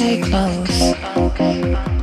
Stay close.